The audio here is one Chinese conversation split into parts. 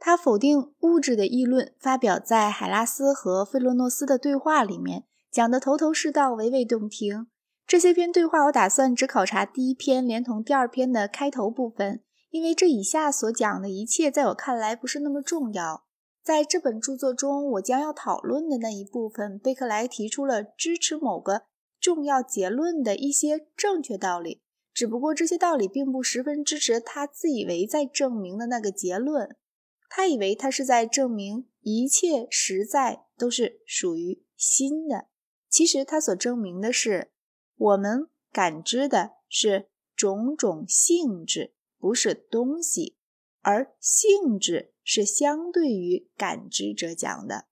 他否定物质的议论发表在海拉斯和费洛诺斯的对话里面，讲得头头是道，娓娓动听。这些篇对话我打算只考察第一篇，连同第二篇的开头部分，因为这以下所讲的一切在我看来不是那么重要。在这本著作中，我将要讨论的那一部分，贝克莱提出了支持某个重要结论的一些正确道理，只不过这些道理并不十分支持他自以为在证明的那个结论。他以为他是在证明一切实在都是属于心的，其实他所证明的是。我们感知的是种种性质，不是东西，而性质是相对于感知者讲的。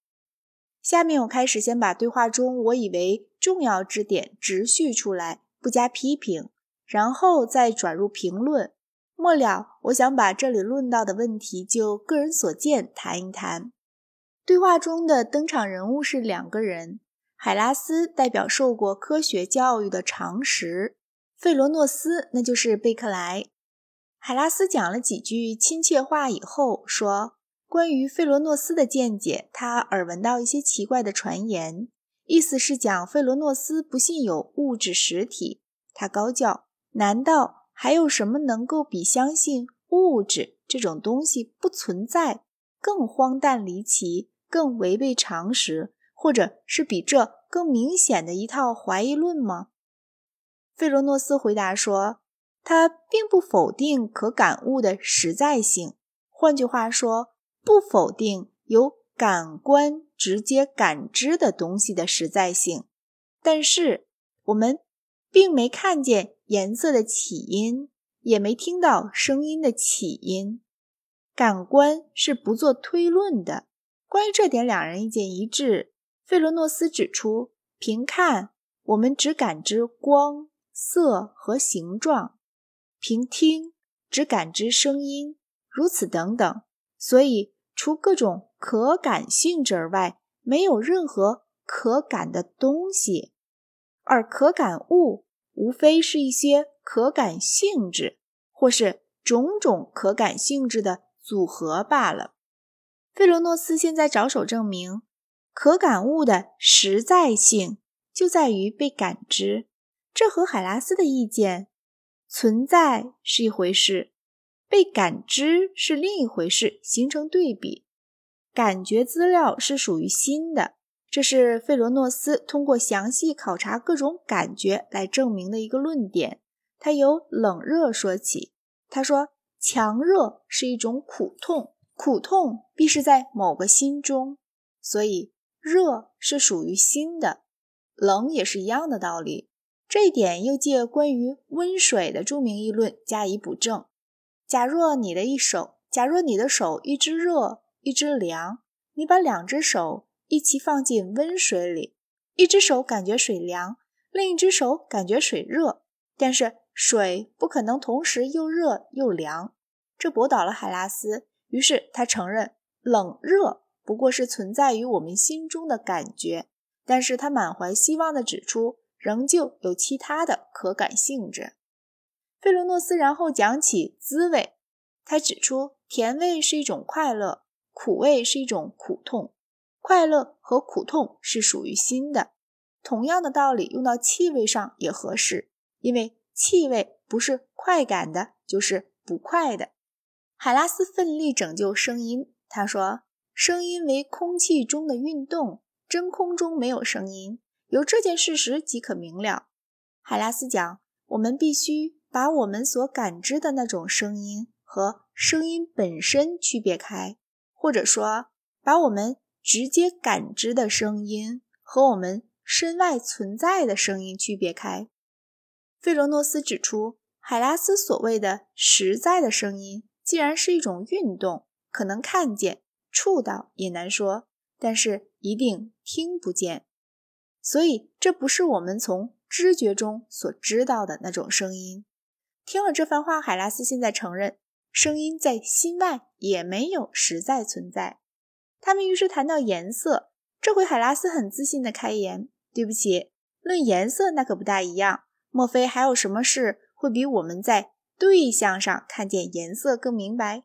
下面我开始先把对话中我以为重要之点直叙出来，不加批评，然后再转入评论。末了，我想把这里论到的问题就个人所见谈一谈。对话中的登场人物是两个人。海拉斯代表受过科学教育的常识，费罗诺斯那就是贝克莱。海拉斯讲了几句亲切话以后，说：“关于费罗诺斯的见解，他耳闻到一些奇怪的传言，意思是讲费罗诺斯不信有物质实体。他高叫：难道还有什么能够比相信物质这种东西不存在更荒诞离奇、更违背常识？”或者是比这更明显的一套怀疑论吗？费罗诺斯回答说，他并不否定可感悟的实在性，换句话说，不否定由感官直接感知的东西的实在性。但是我们并没看见颜色的起因，也没听到声音的起因。感官是不做推论的。关于这点，两人意见一致。费罗诺斯指出，凭看我们只感知光、色和形状；凭听只感知声音，如此等等。所以，除各种可感性质而外，没有任何可感的东西。而可感物，无非是一些可感性质，或是种种可感性质的组合罢了。费罗诺斯现在着手证明。可感物的实在性就在于被感知，这和海拉斯的意见存在是一回事，被感知是另一回事，形成对比。感觉资料是属于新的，这是费罗诺斯通过详细考察各种感觉来证明的一个论点。他由冷热说起，他说强热是一种苦痛，苦痛必是在某个心中，所以。热是属于心的，冷也是一样的道理。这一点又借关于温水的著名议论加以补正。假若你的一手，假若你的手一只热，一只凉，你把两只手一起放进温水里，一只手感觉水凉，另一只手感觉水热，但是水不可能同时又热又凉。这驳倒了海拉斯，于是他承认冷热。不过是存在于我们心中的感觉，但是他满怀希望地指出，仍旧有其他的可感性质。费罗诺斯然后讲起滋味，他指出甜味是一种快乐，苦味是一种苦痛，快乐和苦痛是属于心的。同样的道理用到气味上也合适，因为气味不是快感的，就是不快的。海拉斯奋力拯救声音，他说。声音为空气中的运动，真空中没有声音。由这件事实即可明了。海拉斯讲，我们必须把我们所感知的那种声音和声音本身区别开，或者说，把我们直接感知的声音和我们身外存在的声音区别开。费罗诺斯指出，海拉斯所谓的实在的声音，既然是一种运动，可能看见。触到也难说，但是一定听不见，所以这不是我们从知觉中所知道的那种声音。听了这番话，海拉斯现在承认，声音在心外也没有实在存在。他们于是谈到颜色，这回海拉斯很自信地开言：“对不起，论颜色那可不大一样。莫非还有什么事会比我们在对象上看见颜色更明白？”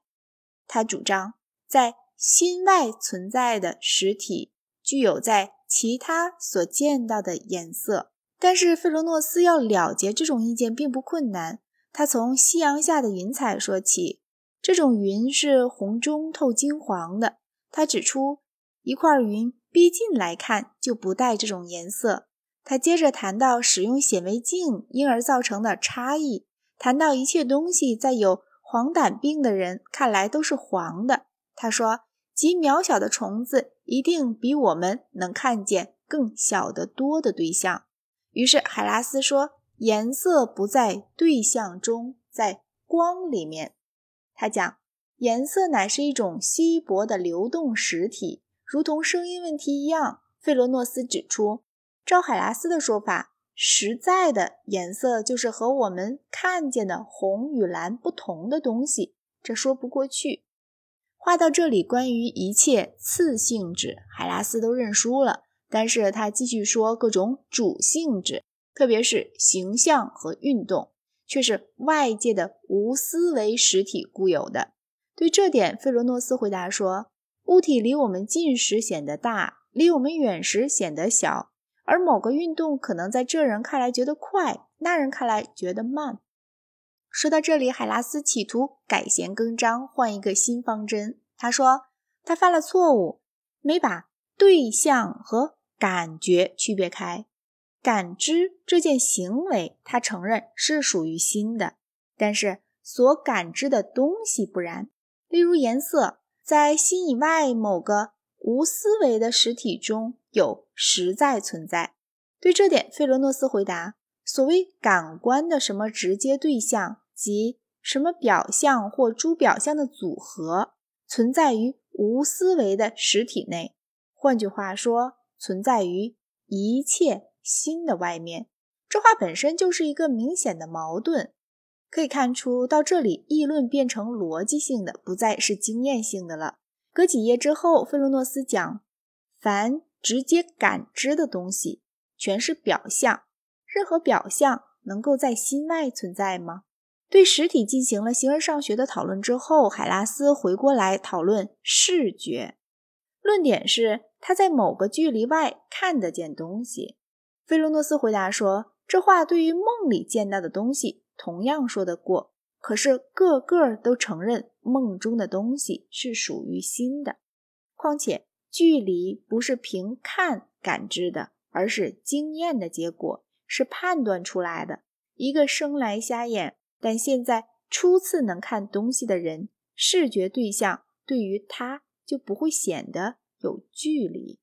他主张。在心外存在的实体具有在其他所见到的颜色。但是费罗诺斯要了结这种意见并不困难。他从夕阳下的云彩说起，这种云是红中透金黄的。他指出，一块云逼近来看就不带这种颜色。他接着谈到使用显微镜因而造成的差异，谈到一切东西在有黄疸病的人看来都是黄的。他说，极渺小的虫子一定比我们能看见更小得多的对象。于是海拉斯说。颜色不在对象中，在光里面。他讲，颜色乃是一种稀薄的流动实体，如同声音问题一样。费罗诺斯指出，照海拉斯的说法，实在的颜色就是和我们看见的红与蓝不同的东西，这说不过去。话到这里，关于一切次性质，海拉斯都认输了。但是他继续说各种主性质。特别是形象和运动，却是外界的无思维实体固有的。对这点，费罗诺斯回答说：“物体离我们近时显得大，离我们远时显得小。而某个运动可能在这人看来觉得快，那人看来觉得慢。”说到这里，海拉斯企图改弦更张，换一个新方针。他说：“他犯了错误，没把对象和感觉区别开。”感知这件行为，他承认是属于心的，但是所感知的东西不然。例如颜色，在心以外某个无思维的实体中有实在存在。对这点，费罗诺斯回答：所谓感官的什么直接对象及什么表象或诸表象的组合，存在于无思维的实体内。换句话说，存在于一切。心的外面，这话本身就是一个明显的矛盾。可以看出，到这里议论变成逻辑性的，不再是经验性的了。隔几页之后，费洛诺斯讲：凡直接感知的东西，全是表象。任何表象能够在心外存在吗？对实体进行了形而上学的讨论之后，海拉斯回过来讨论视觉。论点是他在某个距离外看得见东西。菲罗诺斯回答说：“这话对于梦里见到的东西同样说得过，可是个个都承认梦中的东西是属于心的。况且距离不是凭看感知的，而是经验的结果，是判断出来的。一个生来瞎眼，但现在初次能看东西的人，视觉对象对于他就不会显得有距离。”